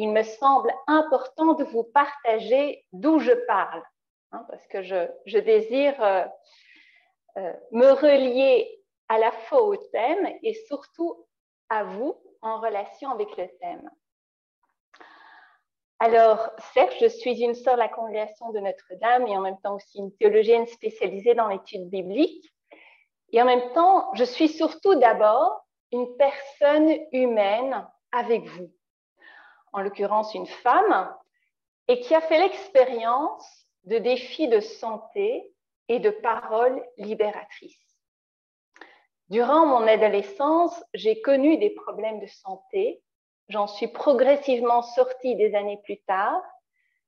il me semble important de vous partager d'où je parle, hein, parce que je, désire euh, me relier à la fois au thème et surtout à vous en relation avec le thème. Alors, certes, je suis une sœur de la congrégation de Notre-Dame et en même temps aussi une théologienne spécialisée dans l'étude biblique. Et en même temps, je suis surtout d'abord une personne humaine avec vous en l'occurrence une femme, et qui a fait l'expérience de défis de santé et de paroles libératrices. Durant mon adolescence, j'ai connu des problèmes de santé. J'en suis progressivement sortie des années plus tard.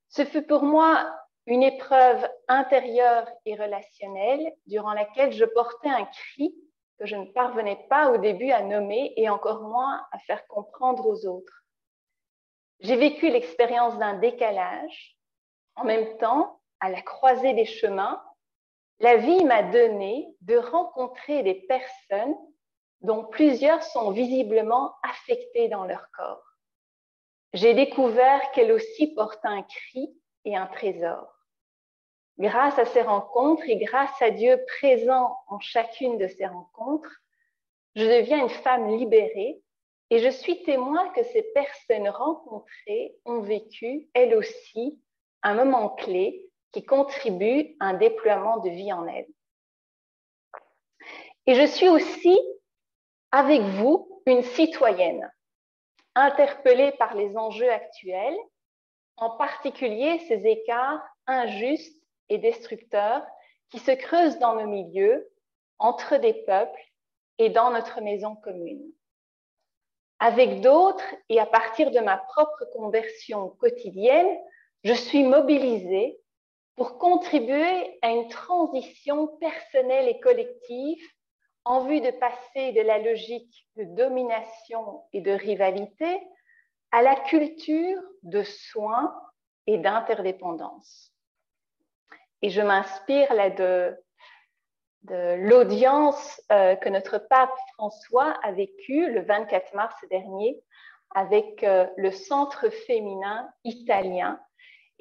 Ce fut pour moi une épreuve intérieure et relationnelle durant laquelle je portais un cri que je ne parvenais pas au début à nommer et encore moins à faire comprendre aux autres. J'ai vécu l'expérience d'un décalage. En même temps, à la croisée des chemins, la vie m'a donné de rencontrer des personnes dont plusieurs sont visiblement affectées dans leur corps. J'ai découvert qu'elles aussi portent un cri et un trésor. Grâce à ces rencontres et grâce à Dieu présent en chacune de ces rencontres, je deviens une femme libérée et je suis témoin que ces personnes rencontrées ont vécu, elles aussi, un moment clé qui contribue à un déploiement de vie en elles. Et je suis aussi, avec vous, une citoyenne, interpellée par les enjeux actuels, en particulier ces écarts injustes et destructeurs qui se creusent dans nos milieux, entre des peuples et dans notre maison commune avec d'autres et à partir de ma propre conversion quotidienne, je suis mobilisée pour contribuer à une transition personnelle et collective en vue de passer de la logique de domination et de rivalité à la culture de soins et d'interdépendance. Et je m'inspire là de l'audience euh, que notre pape François a vécue le 24 mars dernier avec euh, le Centre féminin italien.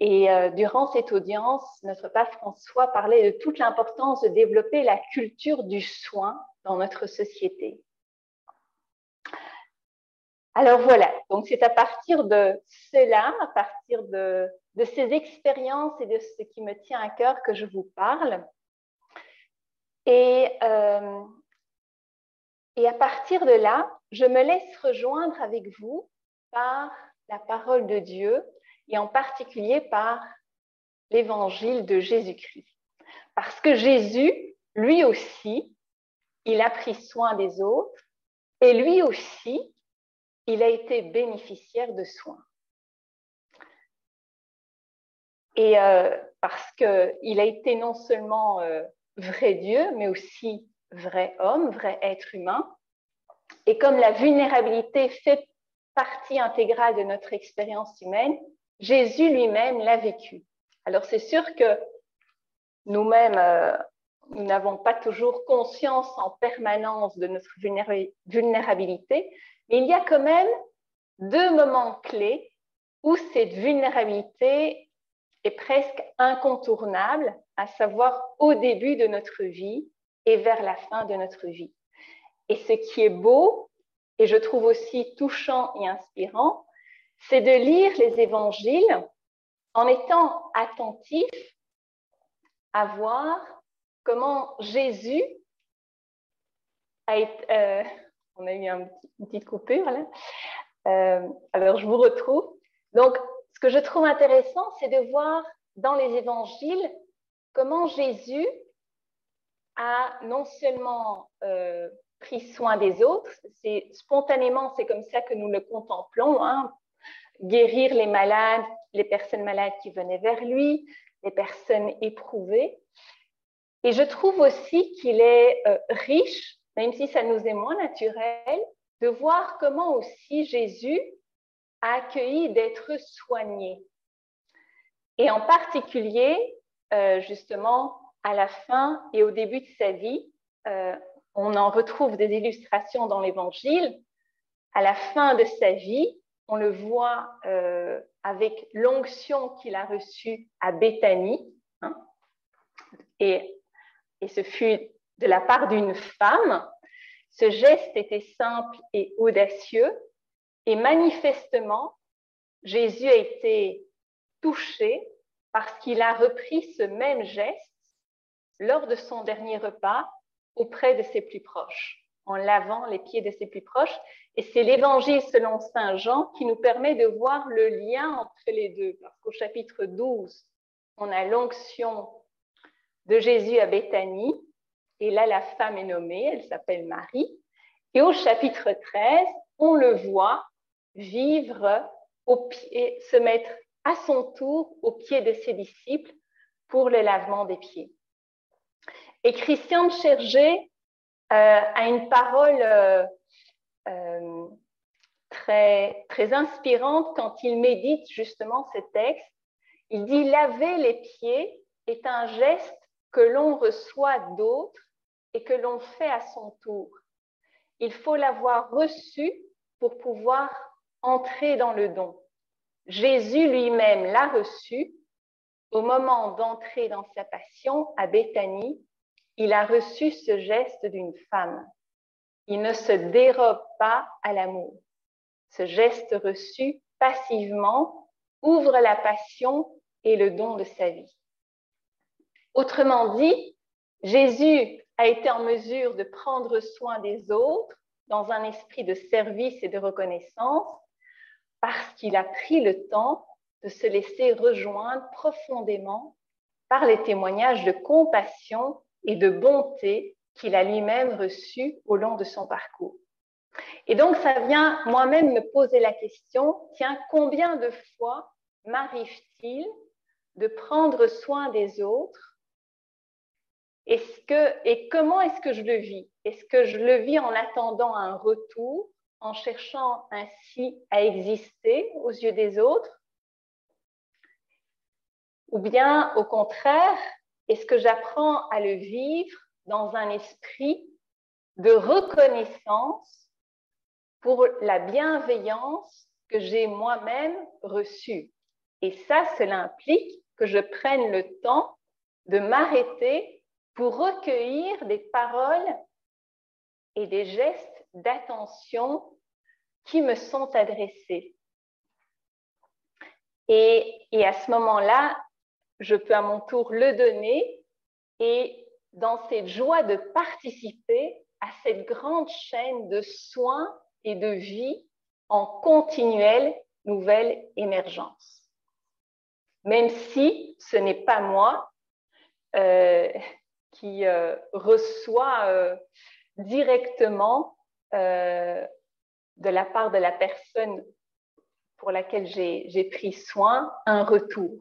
Et euh, durant cette audience, notre pape François parlait de toute l'importance de développer la culture du soin dans notre société. Alors voilà, donc c'est à partir de cela, à partir de, de ces expériences et de ce qui me tient à cœur que je vous parle. Et, euh, et à partir de là, je me laisse rejoindre avec vous par la parole de Dieu et en particulier par l'évangile de Jésus-Christ. Parce que Jésus, lui aussi, il a pris soin des autres et lui aussi, il a été bénéficiaire de soins. Et euh, parce qu'il a été non seulement euh, vrai Dieu, mais aussi vrai homme, vrai être humain. Et comme la vulnérabilité fait partie intégrale de notre expérience humaine, Jésus lui-même l'a vécu. Alors c'est sûr que nous-mêmes, euh, nous n'avons pas toujours conscience en permanence de notre vulnérabilité, mais il y a quand même deux moments clés où cette vulnérabilité est presque incontournable, à savoir au début de notre vie et vers la fin de notre vie. Et ce qui est beau, et je trouve aussi touchant et inspirant, c'est de lire les évangiles en étant attentif à voir comment Jésus a été... Euh, on a eu une petite coupure là. Euh, alors, je vous retrouve. Donc, ce que je trouve intéressant, c'est de voir dans les évangiles comment Jésus a non seulement euh, pris soin des autres, c'est spontanément, c'est comme ça que nous le contemplons, hein, guérir les malades, les personnes malades qui venaient vers lui, les personnes éprouvées, Et je trouve aussi qu'il est euh, riche, même si ça nous est moins naturel, de voir comment aussi Jésus a accueilli d'être soigné. Et en particulier, euh, justement, à la fin et au début de sa vie, euh, on en retrouve des illustrations dans l'Évangile. À la fin de sa vie, on le voit euh, avec l'onction qu'il a reçue à Béthanie. Hein. et, et ce fut de la part d'une femme. Ce geste était simple et audacieux. Et manifestement, Jésus a été touché parce qu'il a repris ce même geste lors de son dernier repas auprès de ses plus proches, en lavant les pieds de ses plus proches. Et c'est l'évangile selon Saint Jean qui nous permet de voir le lien entre les deux. Parce qu'au chapitre 12, on a l'onction de Jésus à Béthanie. Et là, la femme est nommée, elle s'appelle Marie. Et au chapitre 13, on le voit vivre au pied, se mettre à son tour au pied de ses disciples pour le lavement des pieds. Et Christian de Chergé euh, a une parole euh, euh, très, inspirante quand il médite justement ce texte. Il dit laver les pieds est un geste que l'on reçoit d'autres et que l'on fait à son tour. Il faut l'avoir reçu pour pouvoir entrer dans le don. Jésus lui-même l'a reçu au moment d'entrer dans sa passion à Béthanie. Il a reçu ce geste d'une femme. Il ne se dérobe pas à l'amour. Ce geste reçu passivement ouvre la passion et le don de sa vie. Autrement dit, Jésus a été en mesure de prendre soin des autres dans un esprit de service et de reconnaissance parce qu'il a pris le temps de se laisser rejoindre profondément par les témoignages de compassion et de bonté qu'il a lui-même reçus au long de son parcours. Et donc, ça vient moi-même me poser la question, tiens, combien de fois m'arrive-t-il de prendre soin des autres? Est-ce que, Et comment est-ce que je le vis? Est-ce que je le vis en attendant un retour en cherchant ainsi à exister aux yeux des autres? Ou bien, au contraire, est-ce que j'apprends à le vivre dans un esprit de reconnaissance pour la bienveillance que j'ai moi-même reçue Et ça, cela implique que je prenne le temps de m'arrêter pour recueillir des paroles et des gestes d'attention qui me sont adressés. Et, et à ce moment-là, je peux à mon tour le donner et dans cette joie de participer à cette grande chaîne de soins et de vie en continuelle nouvelle émergence. Même si ce n'est pas moi euh, qui euh, reçoit euh, directement euh, de la part de la personne pour laquelle j'ai pris soin un retour.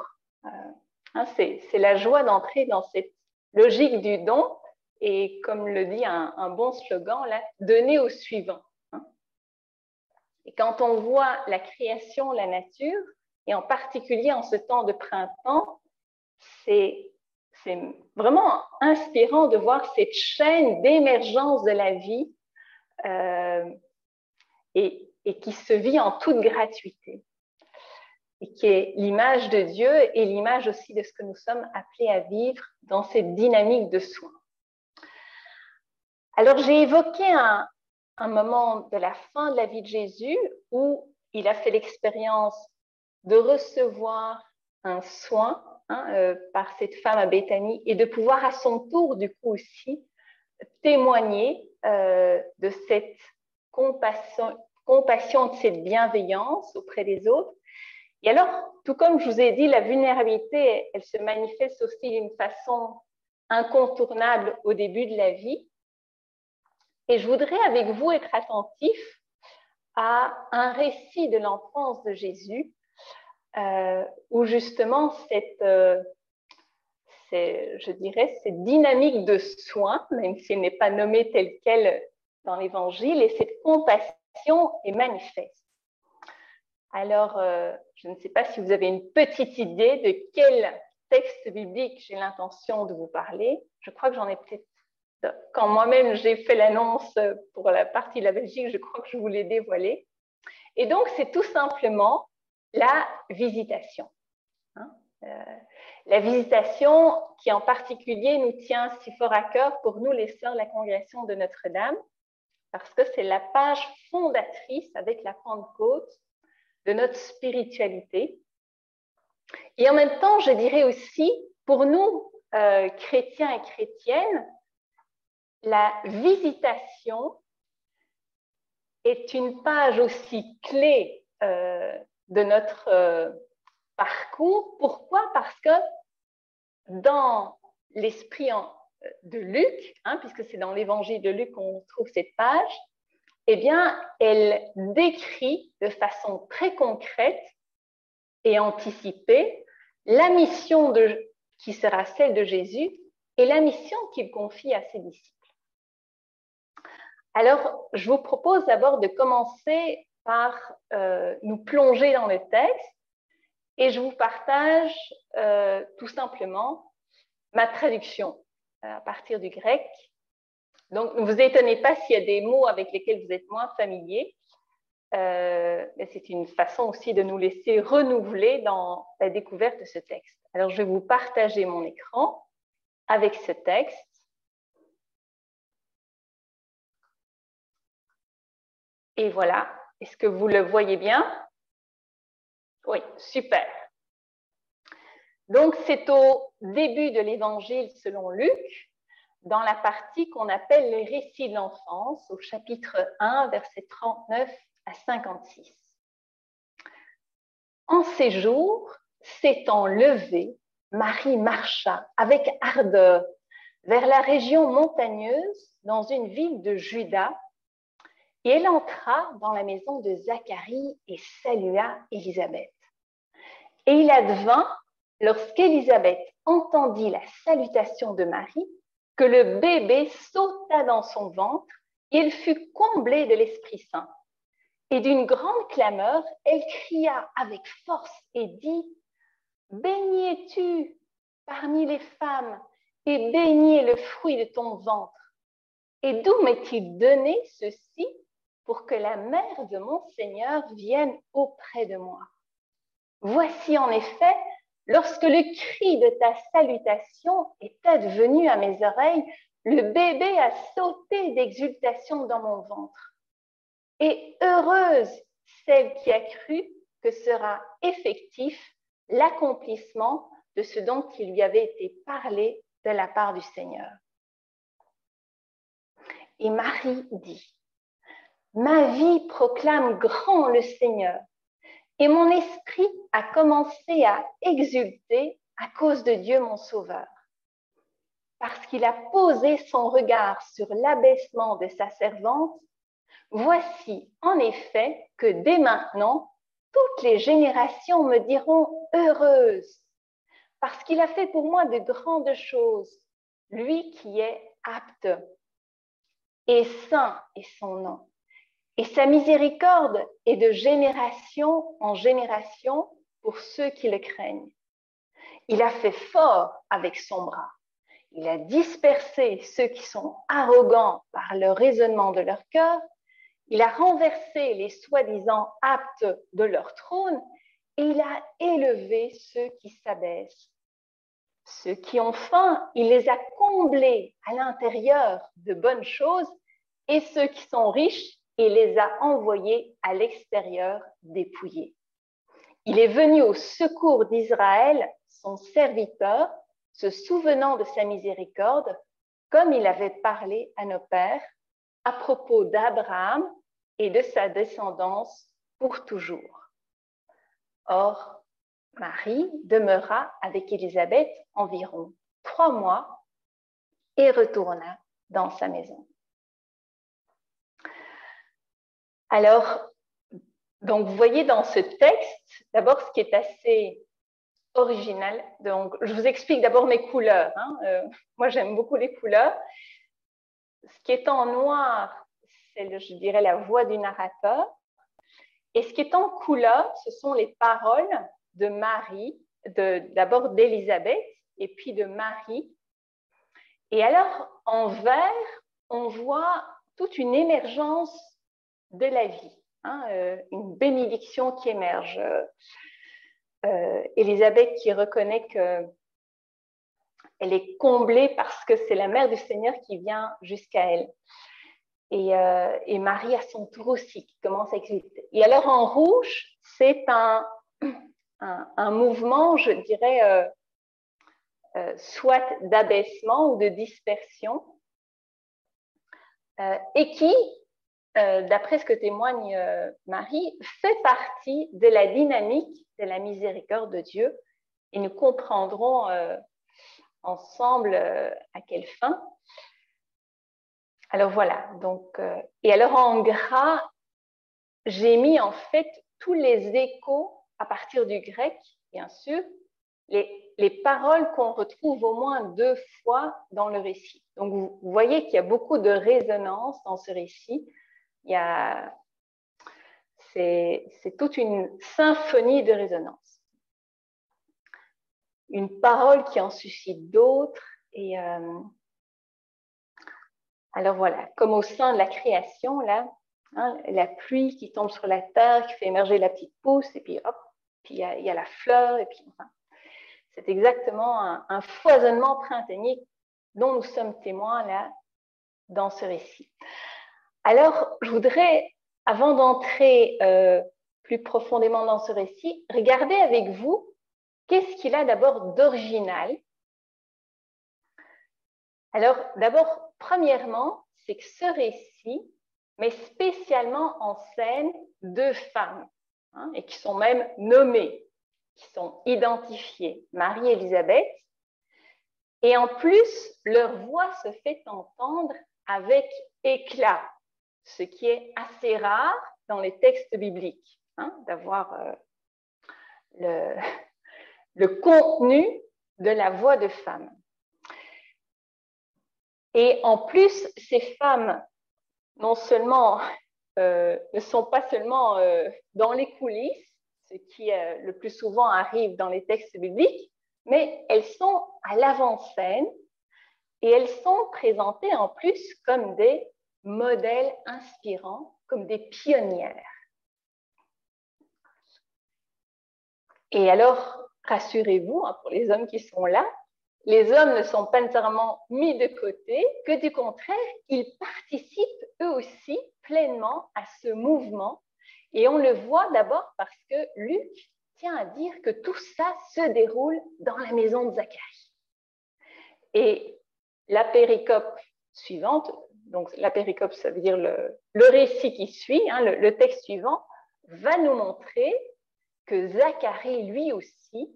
Hein, c'est la joie d'entrer dans cette logique du don et comme le dit un, bon slogan, là, donner au suivant. Hein. Et quand on voit la création, la nature, et en particulier en ce temps de printemps, c'est vraiment inspirant de voir cette chaîne d'émergence de la vie euh, et, qui se vit en toute gratuité et qui est l'image de Dieu et l'image aussi de ce que nous sommes appelés à vivre dans cette dynamique de soins. Alors j'ai évoqué un, moment de la fin de la vie de Jésus où il a fait l'expérience de recevoir un soin hein, euh, par cette femme à Béthanie et de pouvoir à son tour du coup aussi témoigner euh, de cette compassion, compassion, de cette bienveillance auprès des autres. Et alors, tout comme je vous ai dit, la vulnérabilité, elle se manifeste aussi d'une façon incontournable au début de la vie. Et je voudrais avec vous être attentif à un récit de l'enfance de Jésus, euh, où justement cette, euh, je dirais, cette dynamique de soin, même s'il n'est pas nommé tel quel dans l'Évangile, et cette compassion est manifeste. Alors, euh, je ne sais pas si vous avez une petite idée de quel texte biblique j'ai l'intention de vous parler. Je crois que j'en ai peut-être... Quand moi-même j'ai fait l'annonce pour la partie de la Belgique, je crois que je vous l'ai dévoilé. Et donc, c'est tout simplement la visitation. Hein. Euh, la visitation qui en particulier nous tient si fort à cœur pour nous, les sœurs de la congrégation de Notre-Dame, parce que c'est la page fondatrice avec la Pentecôte de notre spiritualité. Et en même temps, je dirais aussi, pour nous, euh, chrétiens et chrétiennes, la visitation est une page aussi clé euh, de notre euh, parcours. Pourquoi? Parce que dans l'esprit de Luc, hein, puisque c'est dans l'évangile de Luc qu'on trouve cette page, eh bien, elle décrit de façon très concrète et anticipée la mission qui sera celle de Jésus et la mission qu'il confie à ses disciples. Alors, je vous propose d'abord de commencer par euh, nous plonger dans le texte et je vous partage euh, tout simplement ma traduction euh, à partir du grec donc, ne vous étonnez pas s'il y a des mots avec lesquels vous êtes moins familiers. Euh, c'est une façon aussi de nous laisser renouveler dans la découverte de ce texte. Alors, je vais vous partager mon écran avec ce texte. Et voilà, est-ce que vous le voyez bien? Oui, super. Donc, c'est au début de l'évangile selon Luc, dans la partie qu'on appelle les récits de l'enfance, au chapitre 1, versets 39 à 56. En ces jours, s'étant levé, Marie marcha avec ardeur vers la région montagneuse dans une ville de Juda, et elle entra dans la maison de Zacharie et salua Élisabeth. Et il advint, lorsqu'Élisabeth entendit la salutation de Marie, que le bébé sauta dans son ventre et elle fut comblée de l'Esprit Saint. Et d'une grande clameur, elle cria avec force et dit, Béni es-tu parmi les femmes et béni le fruit de ton ventre. Et d'où m'est-il donné ceci pour que la mère de mon Seigneur vienne auprès de moi? Voici en effet Lorsque le cri de ta salutation est advenu à mes oreilles, le bébé a sauté d'exultation dans mon ventre. Et heureuse celle qui a cru que sera effectif l'accomplissement de ce dont il lui avait été parlé de la part du Seigneur. Et Marie dit, Ma vie proclame grand le Seigneur et mon esprit a commencé à exulter à cause de Dieu mon Sauveur, parce qu'il a posé son regard sur l'abaissement de sa servante. Voici en effet que dès maintenant, toutes les générations me diront heureuse, parce qu'il a fait pour moi de grandes choses, lui qui est apte. Et saint est son nom. Et sa miséricorde est de génération en génération pour ceux qui le craignent. Il a fait fort avec son bras. Il a dispersé ceux qui sont arrogants par le raisonnement de leur cœur. Il a renversé les soi-disant aptes de leur trône et il a élevé ceux qui s'abaissent. Ceux qui ont faim, il les a comblés à l'intérieur de bonnes choses et ceux qui sont riches, et les a envoyés à l'extérieur dépouillés. Il est venu au secours d'Israël, son serviteur, se souvenant de sa miséricorde, comme il avait parlé à nos pères à propos d'Abraham et de sa descendance pour toujours. Or, Marie demeura avec Élisabeth environ trois mois et retourna dans sa maison. Alors, donc vous voyez dans ce texte, d'abord ce qui est assez original. Donc, je vous explique d'abord mes couleurs. Hein. Euh, moi, j'aime beaucoup les couleurs. Ce qui est en noir, c'est, je dirais, la voix du narrateur. Et ce qui est en couleur, ce sont les paroles de Marie, d'abord d'Élisabeth et puis de Marie. Et alors, en vert, on voit toute une émergence de la vie, hein, euh, une bénédiction qui émerge. Euh, Élisabeth qui reconnaît qu'elle est comblée parce que c'est la mère du Seigneur qui vient jusqu'à elle. Et, euh, Marie à son tour aussi qui commence à exister. Et alors en rouge, c'est un, un, mouvement, je dirais, euh, euh, soit d'abaissement ou de dispersion, euh, et qui, d'après ce que témoigne Marie, fait partie de la dynamique de la miséricorde de Dieu. Et nous comprendrons ensemble à quelle fin. Alors voilà, donc, et alors en gras, j'ai mis en fait tous les échos à partir du grec, bien sûr, les, les paroles qu'on retrouve au moins deux fois dans le récit. Donc, vous, voyez qu'il y a beaucoup de résonance dans ce récit. Il y a, c'est, toute une symphonie de résonance. Une parole qui en suscite d'autres. Et euh, alors voilà, comme au sein de la création, là, hein, la pluie qui tombe sur la terre, qui fait émerger la petite pousse, et puis hop, puis il y, a, la fleur, et puis c'est exactement un, foisonnement printanier dont nous sommes témoins là dans ce récit. Alors, je voudrais, avant d'entrer euh, plus profondément dans ce récit, regarder avec vous qu'est-ce qu'il a d'abord d'original? Alors, d'abord, premièrement, c'est que ce récit met spécialement en scène deux femmes. Hein, et qui sont même nommées, qui sont identifiées, Marie et Élisabeth. Et en plus, leur voix se fait entendre avec éclat, ce qui est assez rare dans les textes bibliques, hein, d'avoir euh, le, contenu de la voix de femme. Et en plus, ces femmes, non seulement euh, ne sont pas seulement euh, dans les coulisses, ce qui le plus souvent arrive dans les textes bibliques, mais elles sont à l'avant-scène et elles sont présentées en plus comme des modèles inspirants, comme des pionnières. Et alors, rassurez-vous, hein, pour les hommes qui sont là, les hommes ne sont pas nécessairement mis de côté, que du contraire, ils participent eux aussi pleinement à ce mouvement. Et on le voit d'abord parce que Luc tient à dire que tout ça se déroule dans la maison de Zacharie. Et la péricope suivante, donc la péricope, ça veut dire le, récit qui suit, hein, le, texte suivant, va nous montrer que Zacharie, lui aussi,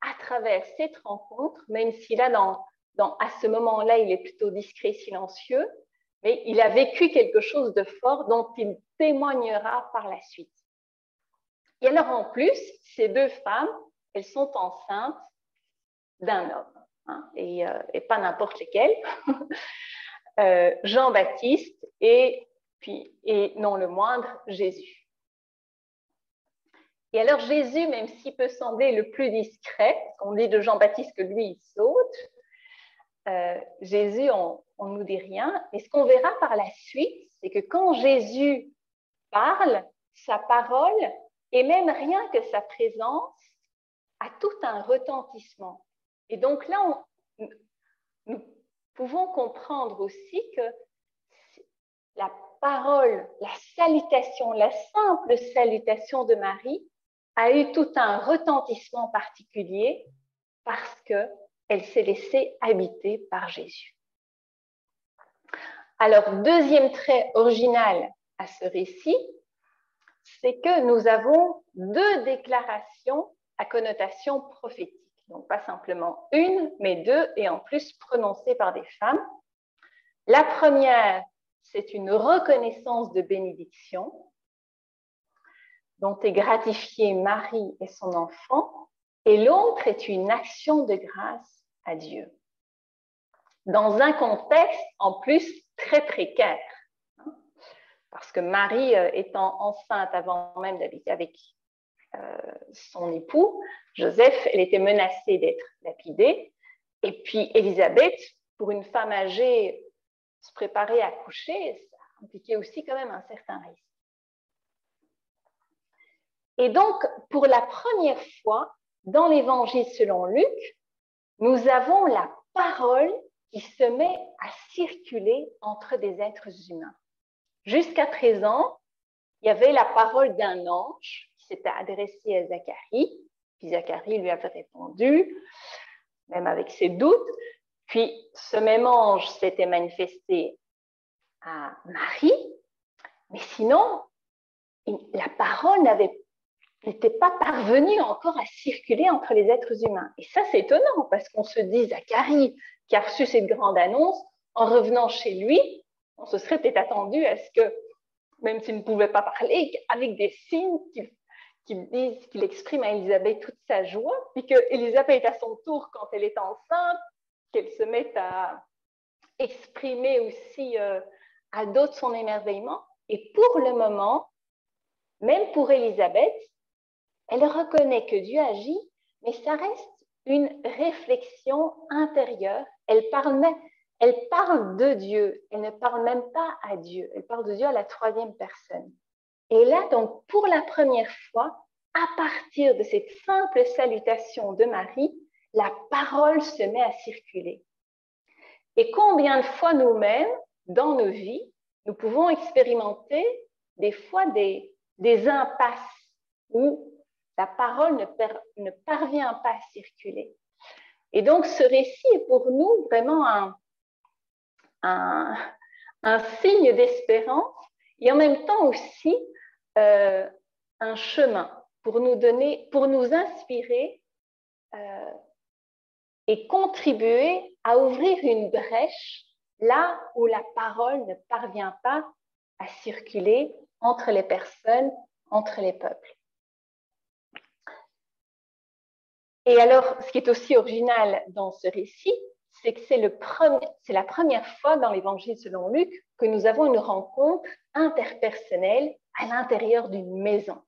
à travers cette rencontre, même si là, dans, à ce moment-là, il est plutôt discret, silencieux, mais il a vécu quelque chose de fort dont il témoignera par la suite. Et alors en plus, ces deux femmes, elles sont enceintes d'un homme, hein, euh, et, pas n'importe lequel, euh, Jean-Baptiste et, et non le moindre, Jésus. Et alors Jésus, même s'il peut sembler le plus discret, on dit de Jean-Baptiste que lui, il saute, euh, Jésus, on ne nous dit rien. Et ce qu'on verra par la suite, c'est que quand Jésus parle, sa parole, et même rien que sa présence, a tout un retentissement. Et donc là, nous pouvons comprendre aussi que la parole, la salutation, la simple salutation de Marie a eu tout un retentissement particulier parce qu'elle s'est laissée habiter par Jésus. Alors, deuxième trait original à ce récit, c'est que nous avons deux déclarations à connotation prophétique. Donc, pas simplement une, mais deux, et en plus prononcées par des femmes. La première, c'est une reconnaissance de bénédiction dont est gratifiée Marie et son enfant. et l'autre est une action de grâce à Dieu. Dans un contexte en plus très précaire, parce que Marie euh, étant enceinte avant même d'habiter avec son époux, Joseph, elle était menacée d'être lapidée, et puis Élisabeth, pour une femme âgée, se préparer à coucher, ça impliquait aussi quand même un certain risque. Et donc, pour la première fois, dans l'Évangile selon Luc, nous avons la parole qui se met à circuler entre des êtres humains. Jusqu'à présent, il y avait la parole d'un ange s'était adressé à Zacharie, puis Zacharie lui avait répondu, même avec ses doutes. Puis ce même ange s'était manifesté à Marie, mais sinon, la parole n'était pas parvenue encore à circuler entre les êtres humains. Et ça, c'est étonnant parce qu'on se dit, Zacharie, qui a reçu cette grande annonce, en revenant chez lui, on se serait peut-être attendu à ce que, même s'il ne pouvait pas parler, avec des signes qu'il dise, qu'il exprime à Elisabeth toute sa joie, puis que Elisabeth, à son tour, quand elle est enceinte, qu'elle se mette à exprimer aussi euh, à d'autres son émerveillement. Et pour le moment, même pour Elisabeth, elle reconnaît que Dieu agit, mais ça reste une réflexion intérieure. Elle parle de Dieu, elle ne parle même pas à Dieu, elle parle de Dieu à la troisième personne. Et là, donc, pour la première fois, à partir de cette simple salutation de Marie, la parole se met à circuler. Et combien de fois nous-mêmes, dans nos vies, nous pouvons expérimenter des fois des, des impasses où la parole ne, parvient pas à circuler. Et donc ce récit est pour nous vraiment un, signe d'espérance et en même temps aussi euh, un chemin pour nous donner, pour nous inspirer euh, et contribuer à ouvrir une brèche là où la parole ne parvient pas à circuler entre les personnes, entre les peuples. Et alors, ce qui est aussi original dans ce récit, c'est que c'est la première fois dans l'Évangile selon Luc que nous avons une rencontre interpersonnelle à l'intérieur d'une maison.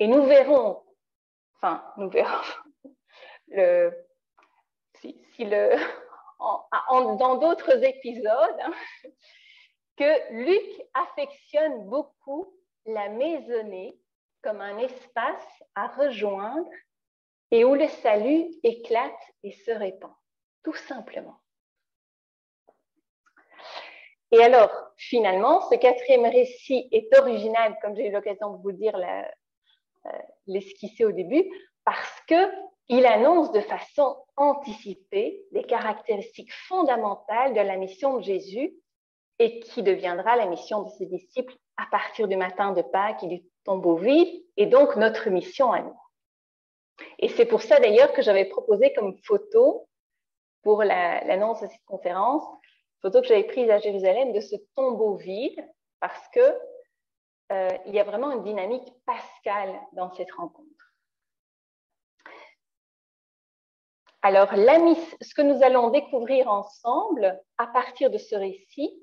Et nous verrons, enfin, nous verrons, si, dans d'autres épisodes, hein, que Luc affectionne beaucoup la maisonnée comme un espace à rejoindre et où le salut éclate et se répand, tout simplement. Et alors, finalement, ce quatrième récit est original, comme j'ai eu l'occasion de vous dire, euh, l'esquisser au début, parce qu'il annonce de façon anticipée les caractéristiques fondamentales de la mission de Jésus et qui deviendra la mission de ses disciples à partir du matin de Pâques et du tombeau vide, et donc notre mission à nous. Et c'est pour ça d'ailleurs que j'avais proposé comme photo pour l'annonce de cette conférence, photo que j'avais prise à Jérusalem de ce tombeau vide, parce que euh, il y a vraiment une dynamique pascale dans cette rencontre. Alors, ce que nous allons découvrir ensemble à partir de ce récit,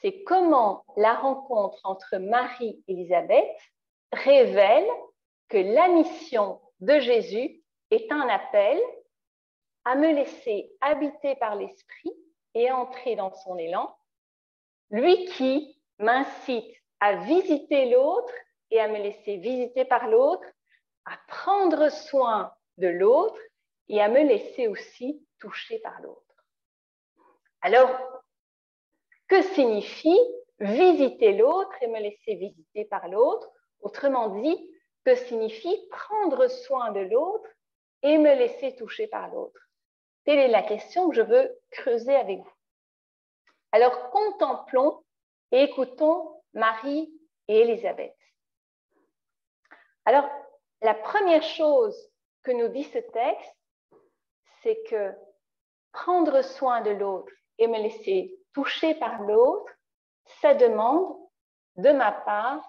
c'est comment la rencontre entre Marie et Élisabeth révèle que la mission de Jésus est un appel à me laisser habiter par l'Esprit et entrer dans son élan, lui qui m'incite à visiter l'autre et à me laisser visiter par l'autre, à prendre soin de l'autre et à me laisser aussi toucher par l'autre. Alors, que signifie visiter l'autre et me laisser visiter par l'autre? Autrement dit, que signifie prendre soin de l'autre et me laisser toucher par l'autre? Telle est la question que je veux creuser avec vous. Alors contemplons et écoutons Marie et Élisabeth. Alors, la première chose que nous dit ce texte, c'est que prendre soin de l'autre et me laisser toucher par l'autre, ça demande de ma part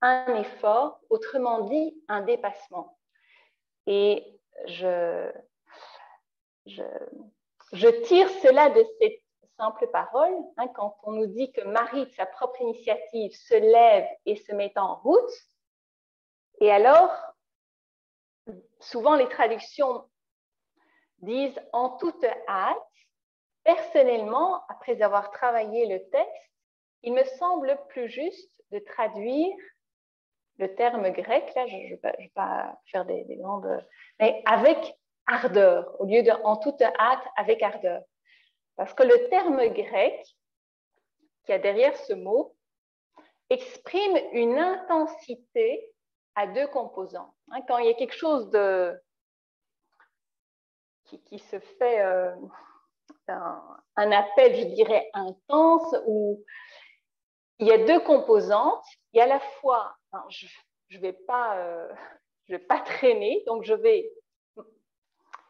un effort, autrement dit un dépassement. Et je, je, tire cela de cette simple parole. Hein, quand on nous dit que Marie, de sa propre initiative, se lève et se met en route, et alors, souvent les traductions disent en toute hâte. Personnellement, après avoir travaillé le texte, il me semble plus juste de traduire le terme grec, là je ne vais, pas faire des, des, grandes, mais avec ardeur, au lieu de en toute hâte, avec ardeur. Parce que le terme grec qui a derrière ce mot exprime une intensité à deux composants. Hein, quand il y a quelque chose de, qui, se fait euh, un, appel, je dirais, intense, où il y a deux composantes. Il y a à la fois, je ne vais, pas, euh, vais pas traîner, donc je vais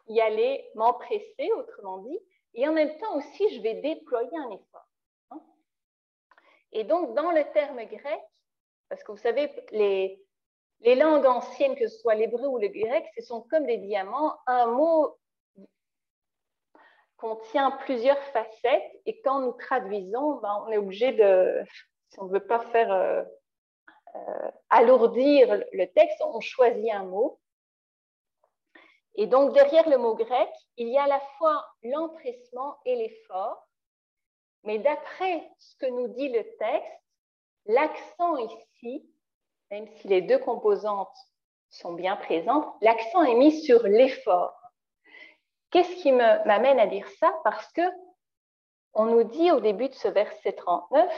y aller, m'empresser, autrement dit, et en même temps aussi, je vais déployer un effort. Hein. Et donc, dans le terme grec, parce que vous savez, les, les langues anciennes, que ce soit l'hébreu ou le grec, ce sont comme des diamants. Un mot contient plusieurs facettes et quand nous traduisons, ben, on est obligé de, si on ne veut pas faire euh, euh, alourdir le texte, on choisit un mot. Et donc derrière le mot grec, il y a à la fois l'empressement et l'effort, mais d'après ce que nous dit le texte, l'accent ici, même si les deux composantes sont bien présentes, l'accent est mis sur l'effort. Qu'est-ce qui m'amène à dire ça? Parce que on nous dit au début de ce verset 39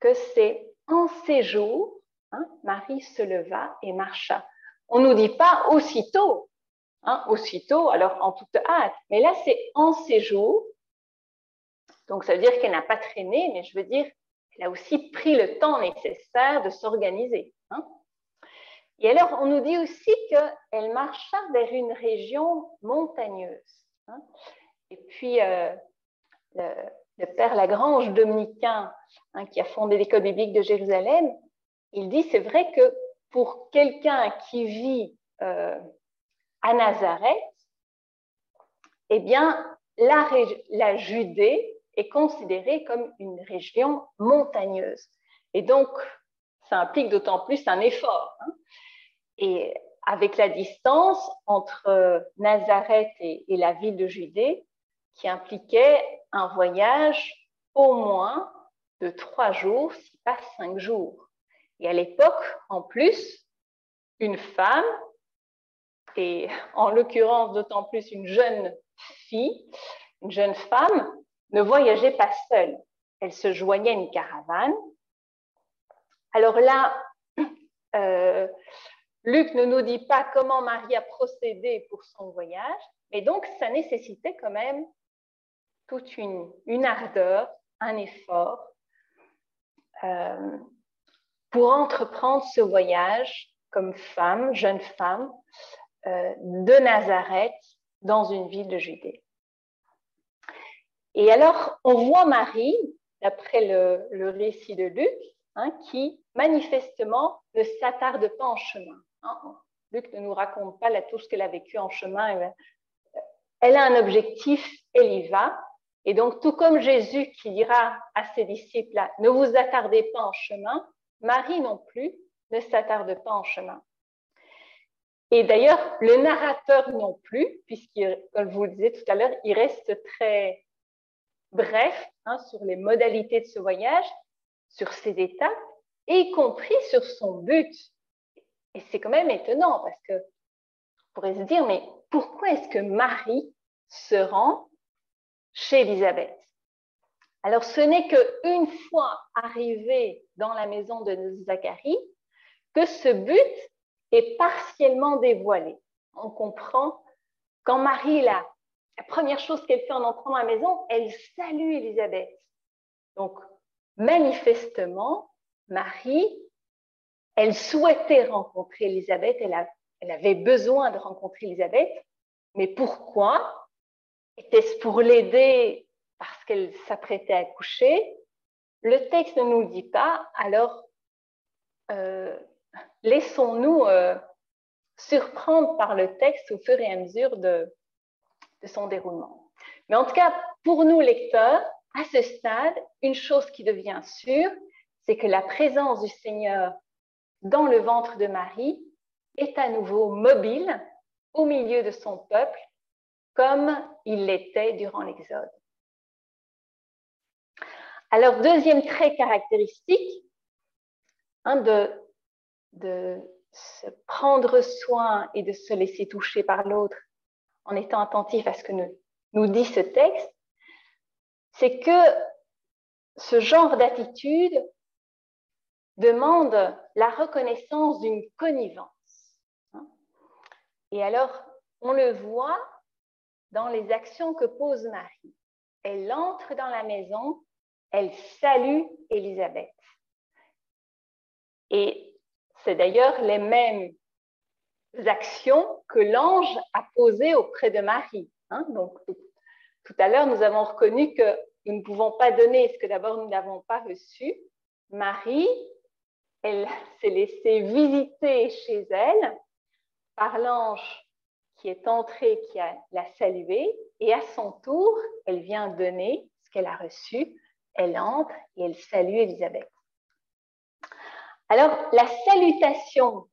que c'est en ces jours, hein, Marie se leva et marcha. On ne nous dit pas aussitôt, hein, aussitôt, alors en toute hâte, mais là c'est en ces jours. Donc ça veut dire qu'elle n'a pas traîné, mais je veux dire qu'elle a aussi pris le temps nécessaire de s'organiser. Hein. Et alors, on nous dit aussi qu'elle marcha vers une région montagneuse. Hein. Et puis, euh, le, père Lagrange, dominicain, qui a fondé l'école biblique de Jérusalem, il dit c'est vrai que pour quelqu'un qui vit euh, à Nazareth, eh bien, la, Judée est considérée comme une région montagneuse. Et donc, ça implique d'autant plus un effort. Hein. Et avec la distance entre Nazareth et, la ville de Judée, qui impliquait un voyage au moins de trois jours, si pas cinq jours. Et à l'époque, en plus, une femme, et en l'occurrence d'autant plus une jeune fille, une jeune femme, ne voyageait pas seule. Elle se joignait à une caravane. Alors là, euh, Luc ne nous dit pas comment Marie a procédé pour son voyage, mais donc ça nécessitait quand même toute une, ardeur, un effort euh, pour entreprendre ce voyage comme femme, jeune femme, de Nazareth dans une ville de Judée. Et alors, on voit Marie, d'après le, récit de Luc, hein, qui manifestement ne s'attarde pas en chemin. Hein, Luc ne nous raconte pas tout ce qu'elle a vécu en chemin. Euh, elle a un objectif, elle y va. Et donc, tout comme Jésus qui dira à ses disciples, ne vous attardez pas en chemin, Marie non plus ne s'attarde pas en chemin. Et d'ailleurs, le narrateur non plus, puisqu'il, comme je vous le disais tout à l'heure, il reste très bref hein, sur les modalités de ce voyage, sur ses étapes, y compris sur son but. Et c'est quand même étonnant parce que on pourrait se dire, mais pourquoi est-ce que Marie se rend chez Élisabeth? Alors, ce n'est qu'une fois arrivée dans la maison de Zacharie que ce but est partiellement dévoilé. On comprend quand Marie, la, la première chose qu'elle fait en entrant dans la maison, elle salue Élisabeth. Donc, manifestement, Marie elle souhaitait rencontrer Elisabeth, elle, avait besoin de rencontrer Elisabeth, mais pourquoi? Était-ce pour l'aider parce qu'elle s'apprêtait à coucher? Le texte ne nous dit pas, alors euh, laissons-nous euh, surprendre par le texte au fur et à mesure de, son déroulement. Mais en tout cas, pour nous lecteurs, à ce stade, une chose qui devient sûre, c'est que la présence du Seigneur dans le ventre de Marie est à nouveau mobile au milieu de son peuple, comme il l'était durant l'Exode. Alors, deuxième trait caractéristique, hein, de, de se prendre soin et de se laisser toucher par l'autre en étant attentif à ce que nous, nous dit ce texte, c'est que ce genre d'attitude demande la reconnaissance d'une connivence. Hein. Et alors, on le voit dans les actions que pose Marie. Elle entre dans la maison, elle salue Élisabeth. Et c'est d'ailleurs les mêmes actions que l'ange a posées auprès de Marie. Hein. Tout à l'heure, nous avons reconnu que nous ne pouvons pas donner ce que d'abord nous n'avons pas reçu. Marie, elle s'est laissée visiter chez elle par l'ange qui est entré, qui l'a saluée, et à son tour, elle vient donner ce qu'elle a reçu. Elle entre et elle salue Élisabeth. Alors, la salutation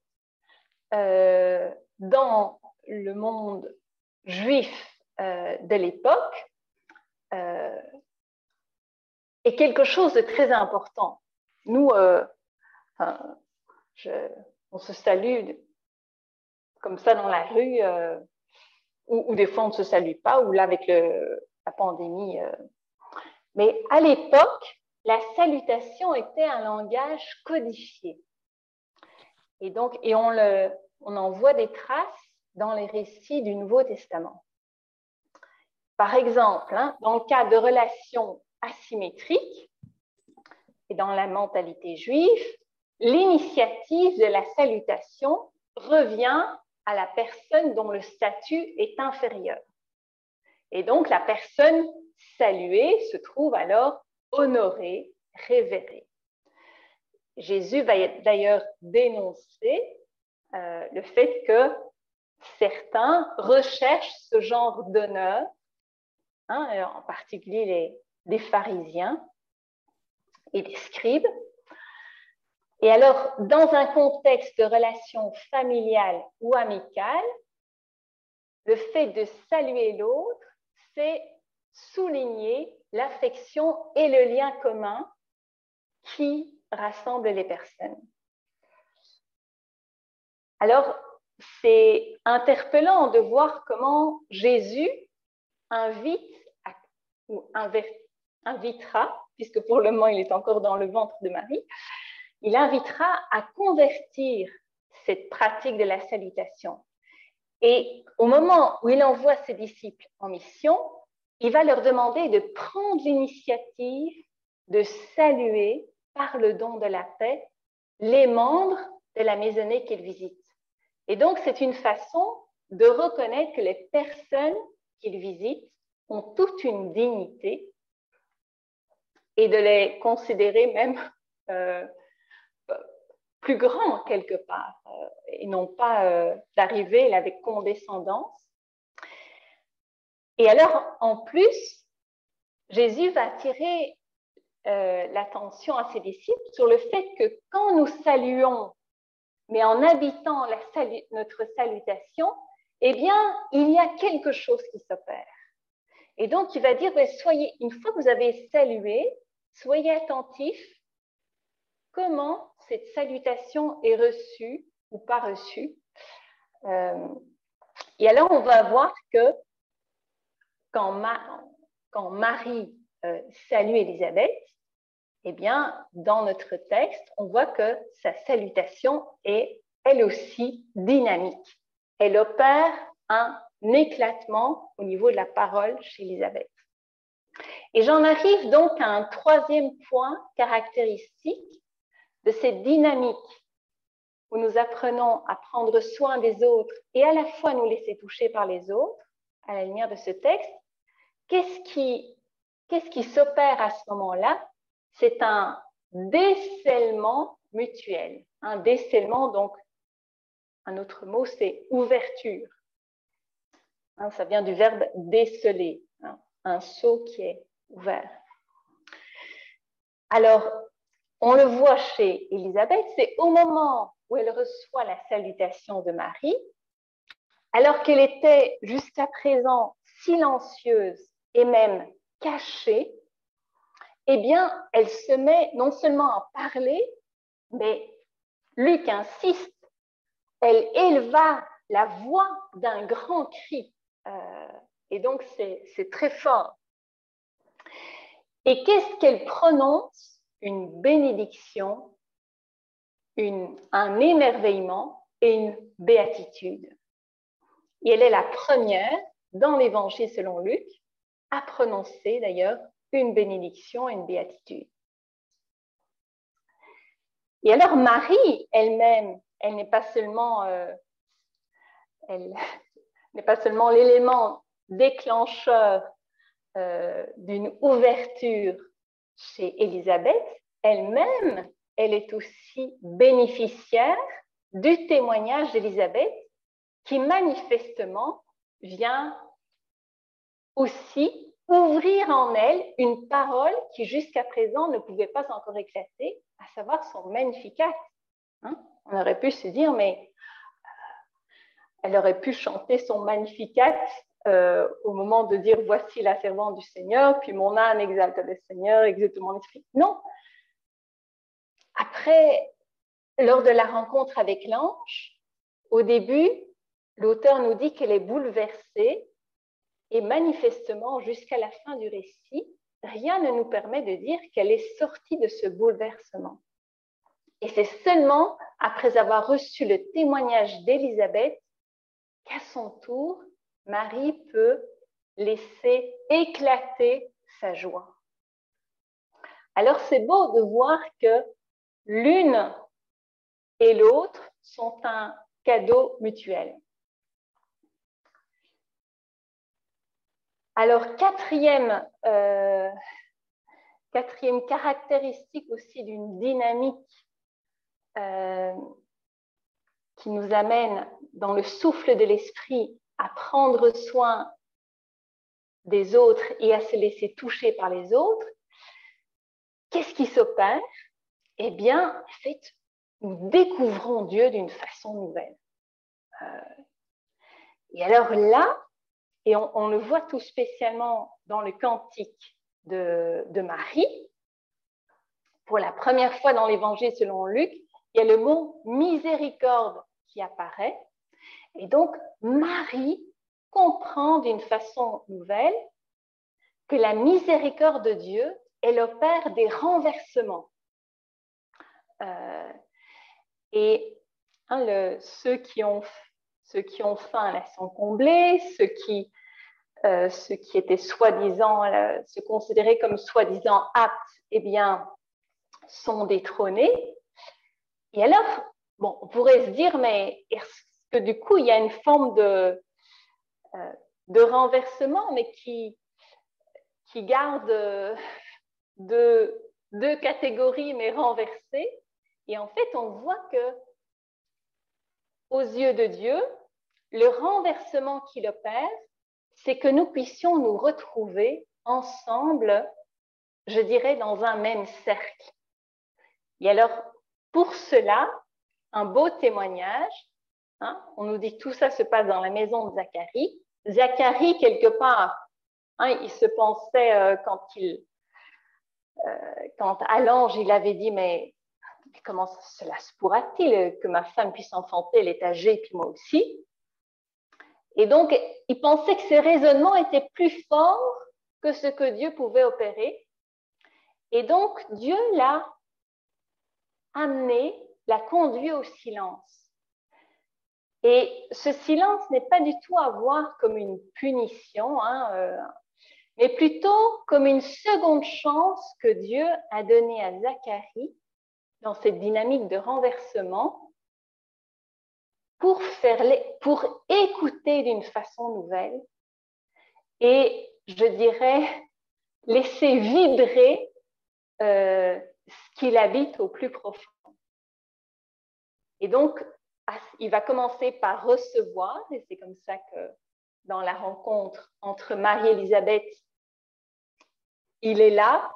euh, dans le monde juif euh, de l'époque euh, est quelque chose de très important. Nous, on se salue comme ça dans la rue, ou, des fois on ne se salue pas, ou là avec la pandémie. Mais à l'époque, la salutation était un langage codifié. Et donc, et on, le, on en voit des traces dans les récits du Nouveau Testament. Par exemple, hein, dans le cas de relations asymétriques et dans la mentalité juive, l'initiative de la salutation revient à la personne dont le statut est inférieur. Et donc, la personne saluée se trouve alors honorer, révérer. Jésus va d'ailleurs dénoncer euh, le fait que certains recherchent ce genre d'honneur, hein, en particulier les, pharisiens et les scribes. Et alors, dans un contexte de relation familiale ou amicale, le fait de saluer l'autre, c'est souligner l'affection et le lien commun qui rassemblent les personnes. Alors, c'est interpellant de voir comment Jésus invite ou invitera, puisque pour le moment il est encore dans le ventre de Marie, il invitera à convertir cette pratique de la salutation. Et au moment où il envoie ses disciples en mission, il va leur demander de prendre l'initiative de saluer par le don de la paix les membres de la maisonnée qu'ils visitent. Et donc, c'est une façon de reconnaître que les personnes qu'ils visitent ont toute une dignité et de les considérer même euh, plus grands quelque part euh, et non pas euh, d'arriver avec condescendance et alors, en plus, Jésus va attirer euh, l'attention à ses disciples sur le fait que quand nous saluons, mais en habitant notre salutation, eh bien, il y a quelque chose qui s'opère. Et donc, il va dire, soyez, une fois que vous avez salué, soyez attentifs comment cette salutation est reçue ou pas reçue. Euh, et alors, on va voir que quand, Marie euh, salue Élisabeth, eh bien, dans notre texte, on voit que sa salutation est elle aussi dynamique. Elle opère un éclatement au niveau de la parole chez Élisabeth. Et j'en arrive donc à un troisième point caractéristique de cette dynamique où nous apprenons à prendre soin des autres et à la fois nous laisser toucher par les autres, à la lumière de ce texte, Qu'est-ce qui, s'opère à ce moment-là? C'est un décèlement mutuel, un décèlement donc un autre mot, c'est ouverture. Hein, ça vient du verbe déceler, hein, un seau qui est ouvert. Alors, on le voit chez Élisabeth, c'est au moment où elle reçoit la salutation de Marie, alors qu'elle était jusqu'à présent silencieuse et même cachée, eh bien, elle se met non seulement à parler, mais Luc insiste, elle éleva la voix d'un grand cri. Euh, et donc, c'est très fort. Et qu'est-ce qu'elle prononce? Une bénédiction, un émerveillement et une béatitude. Et elle est la première dans l'Évangile selon Luc prononcer d'ailleurs une bénédiction une béatitude. Et alors Marie elle-même, elle n'est pas seulement, euh, n'est pas seulement l'élément déclencheur euh, d'une ouverture chez Élisabeth, elle-même, elle est aussi bénéficiaire du témoignage d'Élisabeth qui manifestement vient aussi ouvrir en elle une parole qui jusqu'à présent ne pouvait pas encore éclater, à savoir son magnificat. Hein. On aurait pu se dire, mais euh, elle aurait pu chanter son magnificat euh, au moment de dire voici la servante du Seigneur, puis mon âme exalte le Seigneur, exalte mon esprit. Non. Après, lors de la rencontre avec l'ange, au début, l'auteur nous dit qu'elle est bouleversée et manifestement, jusqu'à la fin du récit, rien ne nous permet de dire qu'elle est sortie de ce bouleversement. Et c'est seulement après avoir reçu le témoignage d'Élisabeth qu'à son tour, Marie peut laisser éclater sa joie. Alors c'est beau de voir que l'une et l'autre sont un cadeau mutuel. Alors, quatrième, euh, quatrième caractéristique aussi d'une dynamique euh, qui nous amène dans le souffle de l'esprit à prendre soin des autres et à se laisser toucher par les autres, qu'est-ce qui s'opère? Eh bien, en fait, nous découvrons Dieu d'une façon nouvelle. Euh, et alors là, et on, le voit tout spécialement dans le cantique de, Marie. Pour la première fois dans l'évangile selon Luc, il y a le mot miséricorde qui apparaît. Et donc, Marie comprend d'une façon nouvelle que la miséricorde de Dieu, elle opère des renversements. Euh, et hein, ceux qui ont ceux qui ont faim la sont comblés, ceux qui, euh, ceux qui étaient soi-disant, euh, se considéraient comme soi-disant aptes, eh bien, sont détrônés. Et alors, bon, on pourrait se dire, mais est-ce que du coup, il y a une forme de, euh, de renversement, mais qui, qui garde deux, deux catégories, mais renversées? Et en fait, on voit que aux yeux de Dieu, le renversement qu'il opère, c'est que nous puissions nous retrouver ensemble, je dirais, dans un même cercle. Et alors, pour cela, un beau témoignage, hein, on nous dit tout ça se passe dans la maison de Zacharie. Zacharie, quelque part, hein, il se pensait euh, quand il, euh, quand à l'ange, il avait dit, mais comment cela se pourra-t-il que ma femme puisse enfanter, elle est âgée, puis moi aussi? Et donc, il pensait que ses raisonnements étaient plus forts que ce que Dieu pouvait opérer. Et donc, Dieu l'a amené, l'a conduit au silence. Et ce silence n'est pas du tout à voir comme une punition, hein, euh, mais plutôt comme une seconde chance que Dieu a donnée à Zacharie dans cette dynamique de renversement pour, faire pour écouter d'une façon nouvelle et, je dirais, laisser vibrer euh, ce qu'il habite au plus profond. Et donc, il va commencer par recevoir, et c'est comme ça que dans la rencontre entre Marie et Elisabeth, il est là,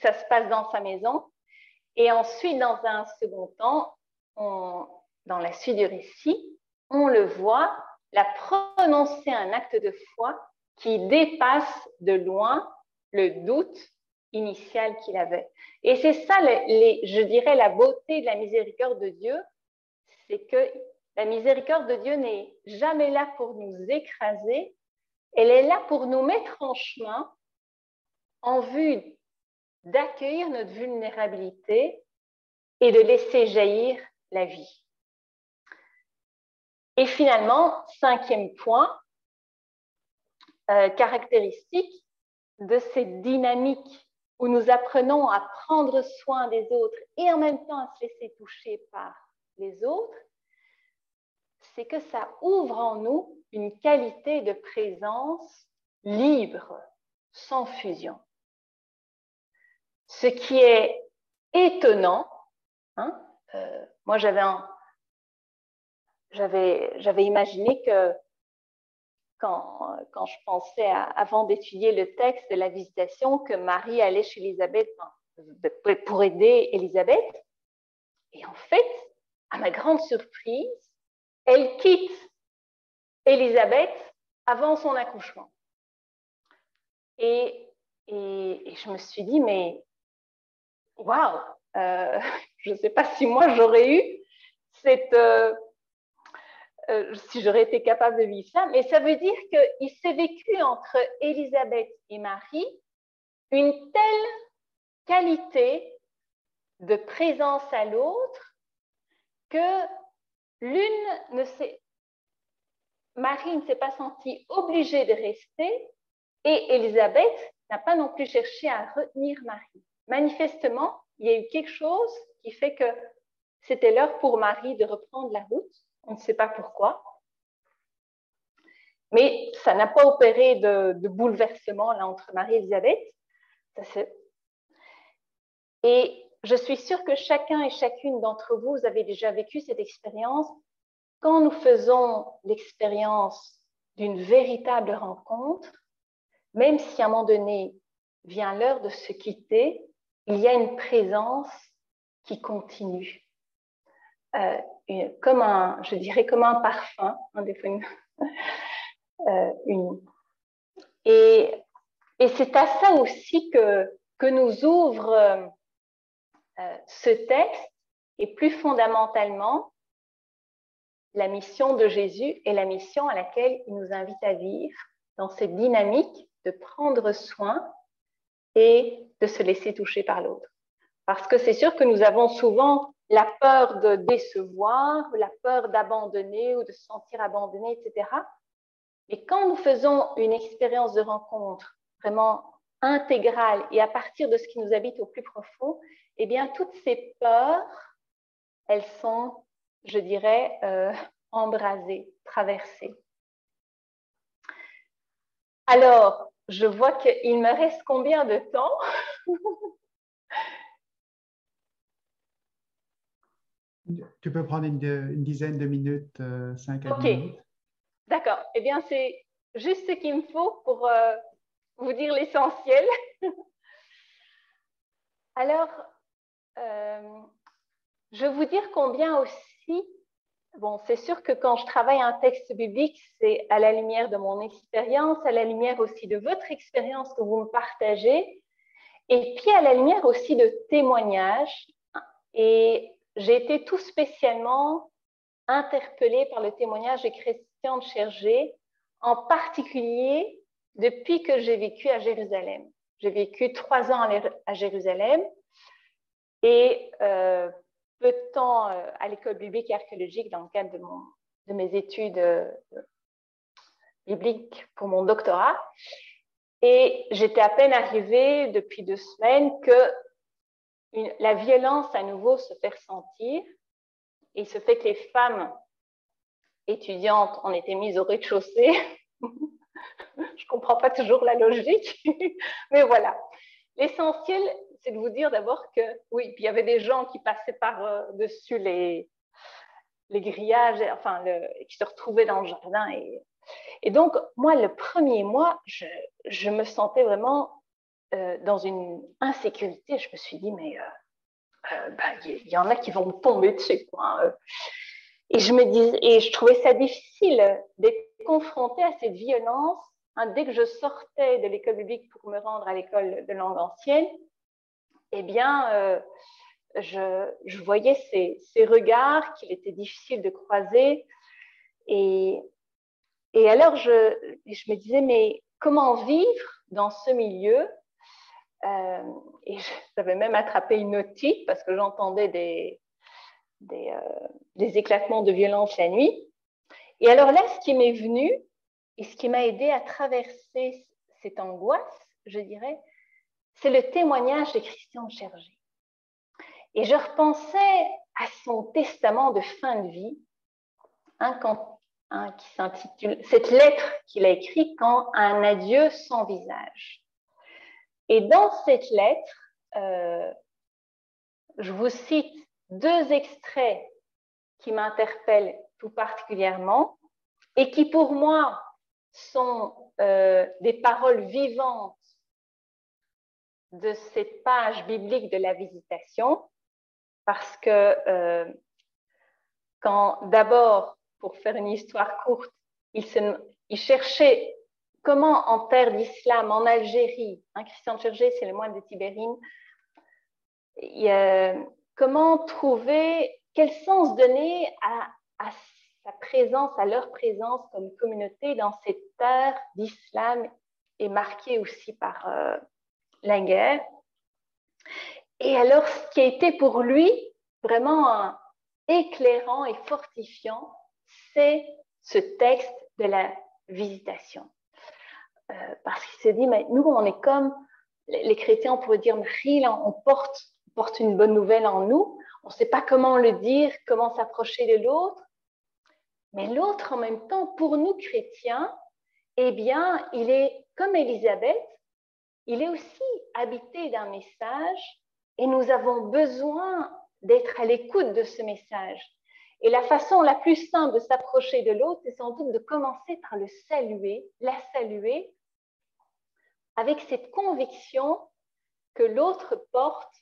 ça se passe dans sa maison, et ensuite, dans un second temps, dans la suite du récit, on le voit la prononcer un acte de foi qui dépasse de loin le doute initial qu'il avait. Et c'est ça, je dirais, la beauté de la miséricorde de Dieu, c'est que la miséricorde de Dieu n'est jamais là pour nous écraser, elle est là pour nous mettre en chemin en vue d'accueillir notre vulnérabilité et de laisser jaillir la vie. Et finalement, cinquième point, euh, caractéristique de cette dynamique où nous apprenons à prendre soin des autres et en même temps à se laisser toucher par les autres, c'est que ça ouvre en nous une qualité de présence libre, sans fusion. Ce qui est étonnant, hein, euh, moi j'avais, imaginé que quand, je pensais avant d'étudier le texte de la visitation, que Marie allait chez Élisabeth pour aider Élisabeth. Et en fait, à ma grande surprise, elle quitte Élisabeth avant son accouchement. Et, je me suis dit, mais waouh, euh, je ne sais pas si moi j'aurais eu cette, euh, euh, si j'aurais été capable de vivre ça, mais ça veut dire qu'il s'est vécu entre Élisabeth et Marie une telle qualité de présence à l'autre que l'une ne s'est, Marie ne s'est pas sentie obligée de rester et Élisabeth n'a pas non plus cherché à retenir Marie. Manifestement, il y a eu quelque chose qui fait que c'était l'heure pour Marie de reprendre la route on ne sait pas pourquoi. Mais ça n'a pas opéré de, bouleversement là, entre Marie et Elisabeth. et je suis sûre que chacun et chacune d'entre vous, vous avez déjà vécu cette expérience. Quand nous faisons l'expérience d'une véritable rencontre, même si à un moment donné vient l'heure de se quitter, il y a une présence qui continue. Euh, comme un, je dirais comme un parfum, hein, des fois euh, une, Et, et c'est à ça aussi que, que nous ouvre euh, ce texte et plus fondamentalement la mission de Jésus et la mission à laquelle il nous invite à vivre dans cette dynamique de prendre soin et de se laisser toucher par l'autre. Parce que c'est sûr que nous avons souvent la peur de décevoir, la peur d'abandonner ou de se sentir abandonné, etc. Mais quand nous faisons une expérience de rencontre vraiment intégrale et à partir de ce qui nous habite au plus profond, eh bien, toutes ces peurs, elles sont, je dirais, euh, embrasées, traversées. Alors, je vois qu'il me reste combien de temps? Tu peux prendre une, dizaine de minutes, euh, cinq à minutes. D'accord. Eh bien, c'est juste ce qu'il me faut pour euh, vous dire l'essentiel. Alors, euh, je veux vous dire combien aussi, bon, c'est sûr que quand je travaille un texte biblique, c'est à la lumière de mon expérience, à la lumière aussi de votre expérience que vous me partagez, et puis à la lumière aussi de témoignages. Et j'ai été tout spécialement interpellée par le témoignage de Christian de Chergé, en particulier depuis que j'ai vécu à Jérusalem. J'ai vécu trois ans à Jérusalem et euh, peu de temps euh, à l'école biblique et archéologique dans le cadre de, mes études euh, bibliques pour mon doctorat. Et j'étais à peine arrivée depuis deux semaines que la violence à nouveau se fait ressentir. Il se fait que les femmes étudiantes ont été mises au rez-de-chaussée. Je ne comprends pas toujours la logique, mais voilà. L'essentiel, c'est de vous dire d'abord que, oui, il y avait des gens qui passaient par-dessus euh, les, les grillages, enfin, qui se retrouvaient dans le jardin. Et, donc, moi, le premier mois, je, je me sentais vraiment euh, dans une insécurité. Je me suis dit, mais euh, ben, il y, en a qui vont me tomber dessus. Quoi. Hein, et je me dis, et je trouvais ça difficile d'être confrontée à cette violence. Hein, dès que je sortais de l'école publique pour me rendre à l'école de langue ancienne, eh bien, euh, je, voyais ces, regards qu'il était difficile de croiser. Et, alors, je, me disais, mais comment vivre dans ce milieu? Euh, Et j'avais même attrapé une otite parce que j'entendais des, euh, des, éclatements de violence la nuit. Et alors là, ce qui m'est venu et ce qui m'a aidé à traverser cette angoisse, je dirais, c'est le témoignage de Christian Chergé. Et je repensais à son testament de fin de vie, hein, hein, qui s'intitule Cette lettre qu'il a écrite quand un adieu sans visage. Et dans cette lettre, euh, je vous cite deux extraits qui m'interpellent tout particulièrement et qui pour moi sont euh, des paroles vivantes de cette page biblique de la visitation, parce que euh, quand d'abord, pour faire une histoire courte, il, il cherchait comment en terre d'islam, en Algérie, hein, Christian Chergé, c'est le moine de Tibérine, comment trouver, quel sens donner à, sa présence, à leur présence comme communauté dans cette terre d'islam et marquée aussi par euh, la guerre. Et alors, ce qui a été pour lui vraiment éclairant et fortifiant, c'est ce texte de la visitation. Euh, parce qu'il s'est dit, mais nous, on est comme les chrétiens, on pourrait dire, Marie, on porte porte une bonne nouvelle en nous. On ne sait pas comment le dire, comment s'approcher de l'autre. Mais l'autre, en même temps, pour nous chrétiens, eh bien, il est comme Élisabeth, il est aussi habité d'un message et nous avons besoin d'être à l'écoute de ce message. Et la façon la plus simple de s'approcher de l'autre, c'est sans doute de commencer par le saluer, la saluer, avec cette conviction que l'autre porte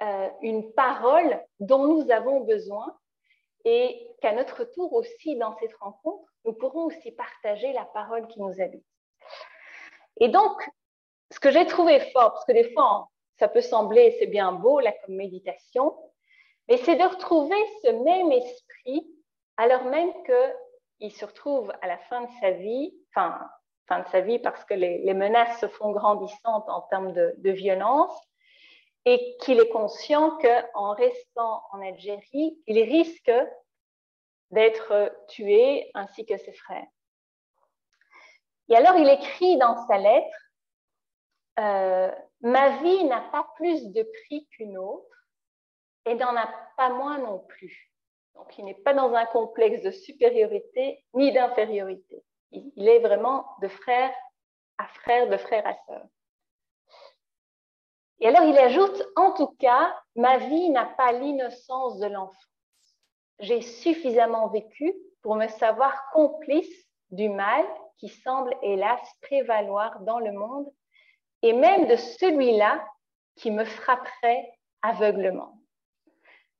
euh, une parole dont nous avons besoin et qu'à notre tour aussi dans cette rencontre, nous pourrons aussi partager la parole qui nous habite. Et donc, ce que j'ai trouvé fort, parce que des fois, ça peut sembler, c'est bien beau, là, comme méditation, mais c'est de retrouver ce même esprit alors même qu'il se retrouve à la fin de sa vie, enfin, fin de sa vie parce que les, menaces se font grandissantes en termes de, de violence, et qu'il est conscient qu'en restant en Algérie, il risque d'être tué ainsi que ses frères. Et alors il écrit dans sa lettre, euh, Ma vie n'a pas plus de prix qu'une autre et n'en a pas moins non plus. Donc il n'est pas dans un complexe de supériorité ni d'infériorité. Il est vraiment de frère à frère, de frère à sœur. Et alors il ajoute, en tout cas, ma vie n'a pas l'innocence de l'enfance. J'ai suffisamment vécu pour me savoir complice du mal qui semble hélas prévaloir dans le monde et même de celui-là qui me frapperait aveuglement.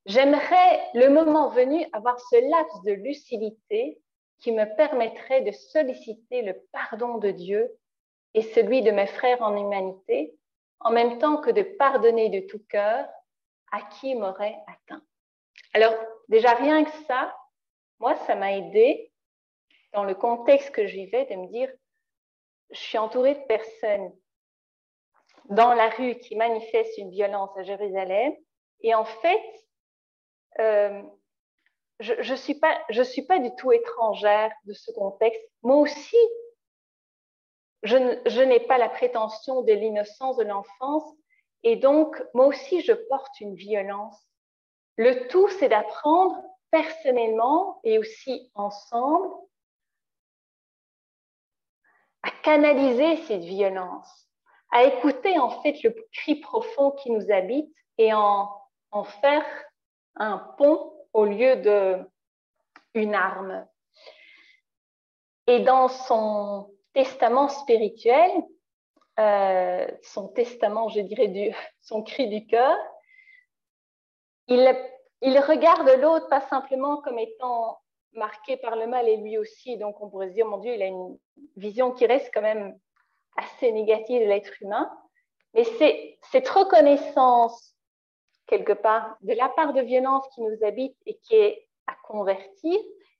J'aimerais, le moment venu, avoir ce laps de lucidité qui me permettrait de solliciter le pardon de Dieu et celui de mes frères en humanité en même temps que de pardonner de tout cœur à qui m'aurait atteint. Alors, déjà rien que ça, moi, ça m'a aidé dans le contexte que je vivais de me dire, je suis entourée de personnes dans la rue qui manifestent une violence à Jérusalem. Et en fait, euh, je ne suis, suis pas du tout étrangère de ce contexte. Moi aussi, je, n'ai pas la prétention de l'innocence de l'enfance et donc moi aussi je porte une violence. Le tout, c'est d'apprendre personnellement et aussi ensemble à canaliser cette violence, à écouter en fait le cri profond qui nous habite et en, en faire un pont au lieu de une arme. Et dans son testament spirituel, euh, son testament, je dirais, son cri du cœur, il, il regarde l'autre pas simplement comme étant marqué par le mal et lui aussi. Donc on pourrait se dire, mon Dieu, il a une vision qui reste quand même assez négative de l'être humain. Mais c'est cette reconnaissance, quelque part, de la part de violence qui nous habite et qui est à convertir,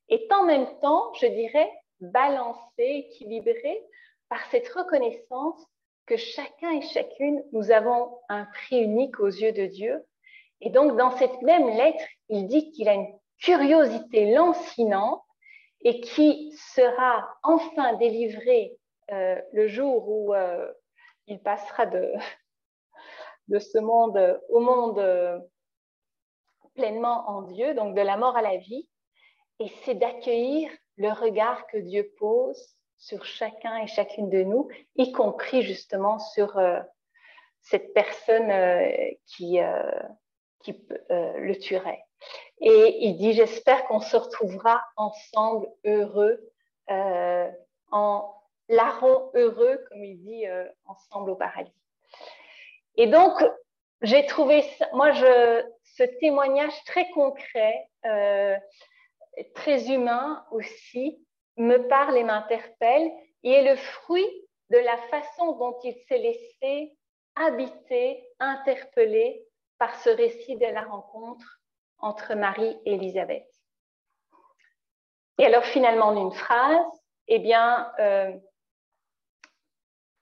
est en même temps, je dirais, balancée, équilibrée par cette reconnaissance que chacun et chacune, nous avons un prix unique aux yeux de Dieu. Et donc, dans cette même lettre, il dit qu'il a une curiosité lancinante et qui sera enfin délivré euh, le jour où euh, il passera de, ce monde au monde euh, pleinement en Dieu, donc de la mort à la vie. Et c'est d'accueillir le regard que Dieu pose sur chacun et chacune de nous, y compris justement sur cette personne qui, qui le tuerait. Et il dit, j'espère qu'on se retrouvera ensemble heureux, euh, en larron heureux, comme il dit, euh, ensemble au paradis. Et donc, j'ai trouvé, moi, je, ce témoignage très concret, euh, très humain aussi, me parle et m'interpelle et est le fruit de la façon dont il s'est laissé habiter, interpeller par ce récit de la rencontre entre Marie et Élisabeth. Et alors finalement, en une phrase, eh bien, euh,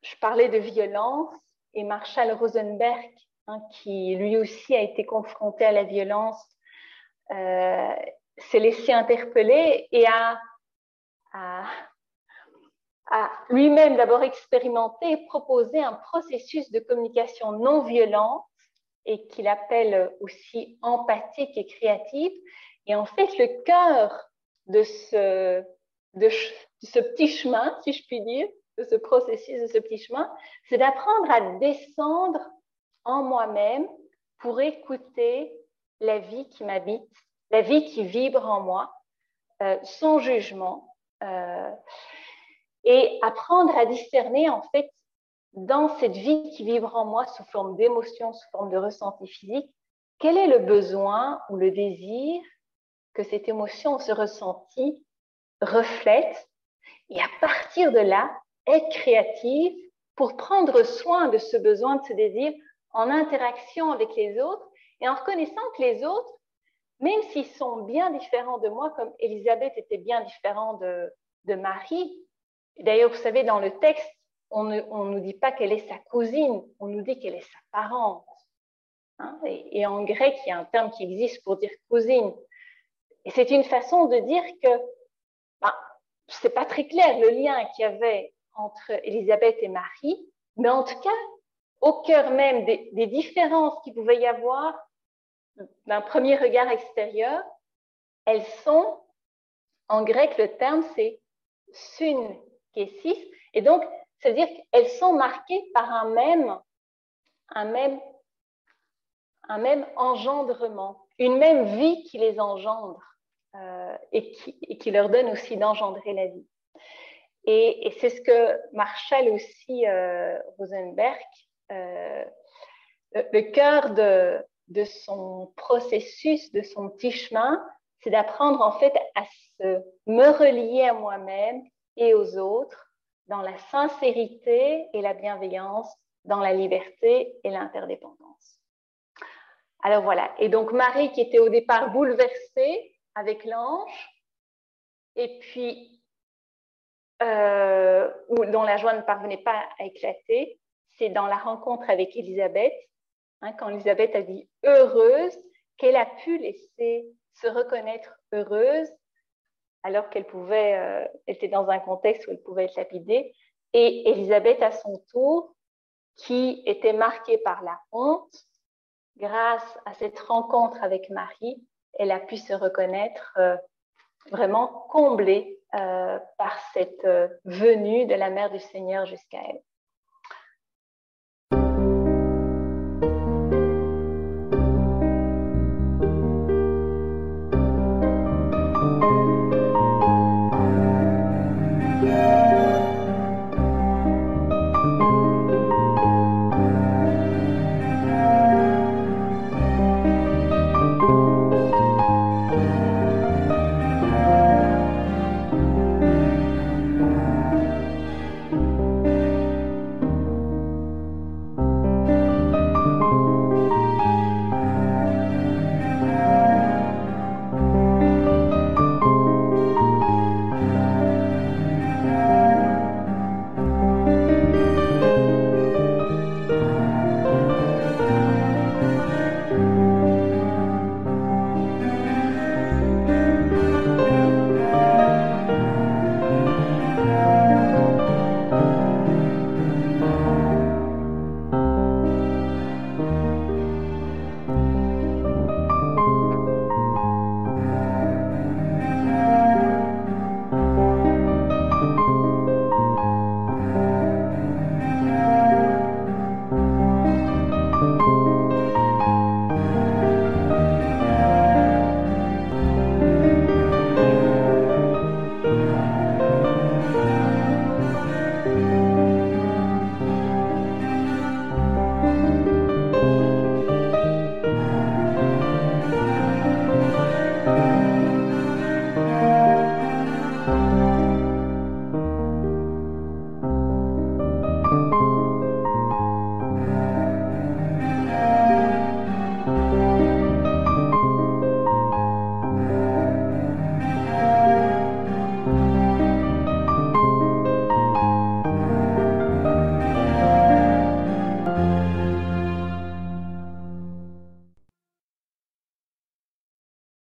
je parlais de violence et Marshall Rosenberg, hein, qui lui aussi a été confronté à la violence, euh, s'est laissé interpeller et a, lui-même d'abord expérimenté et proposé un processus de communication non violente et qu'il appelle aussi empathique et créative. Et en fait, le cœur de ce petit chemin, si je puis dire, de ce processus, de ce petit chemin, c'est d'apprendre à descendre en moi-même pour écouter la vie qui m'habite, la vie qui vibre en moi, euh, sans jugement, euh, et apprendre à discerner en fait dans cette vie qui vibre en moi sous forme d'émotion, sous forme de ressenti physique, quel est le besoin ou le désir que cette émotion, ce ressenti reflète. Et à partir de là, être créative pour prendre soin de ce besoin, de ce désir en interaction avec les autres et en reconnaissant que les autres, même s'ils sont bien différents de moi, comme Elisabeth était bien différente de, Marie, d'ailleurs, vous savez, dans le texte, on ne nous dit pas qu'elle est sa cousine, on nous dit qu'elle est sa parente. Hein. et, en grec, il y a un terme qui existe pour dire cousine. Et c'est une façon de dire que ben, ce n'est pas très clair le lien qu'il y avait entre Élisabeth et Marie, mais en tout cas, au cœur même des, différences qu'il pouvait y avoir d'un premier regard extérieur, elles sont, en grec, le terme c'est sun kessis, et donc c'est-à-dire qu'elles sont marquées par un même, un même, un même engendrement, une même vie qui les engendre euh, et, qui, leur donne aussi d'engendrer la vie. Et, c'est ce que Marshall aussi, euh, Rosenberg, euh, le, cœur de, de son processus, de son petit chemin, c'est d'apprendre en fait à se, me relier à moi-même et aux autres dans la sincérité et la bienveillance, dans la liberté et l'interdépendance. Alors voilà, et donc Marie qui était au départ bouleversée avec l'ange, et puis euh, dont la joie ne parvenait pas à éclater, c'est dans la rencontre avec Élisabeth, hein, quand Élisabeth a dit heureuse, qu'elle a pu laisser se reconnaître heureuse alors qu'elle pouvait, euh, était dans un contexte où elle pouvait être lapidée. Et Elisabeth, à son tour, qui était marquée par la honte, grâce à cette rencontre avec Marie, elle a pu se reconnaître euh, vraiment comblée par cette venue de la mère du Seigneur jusqu'à elle.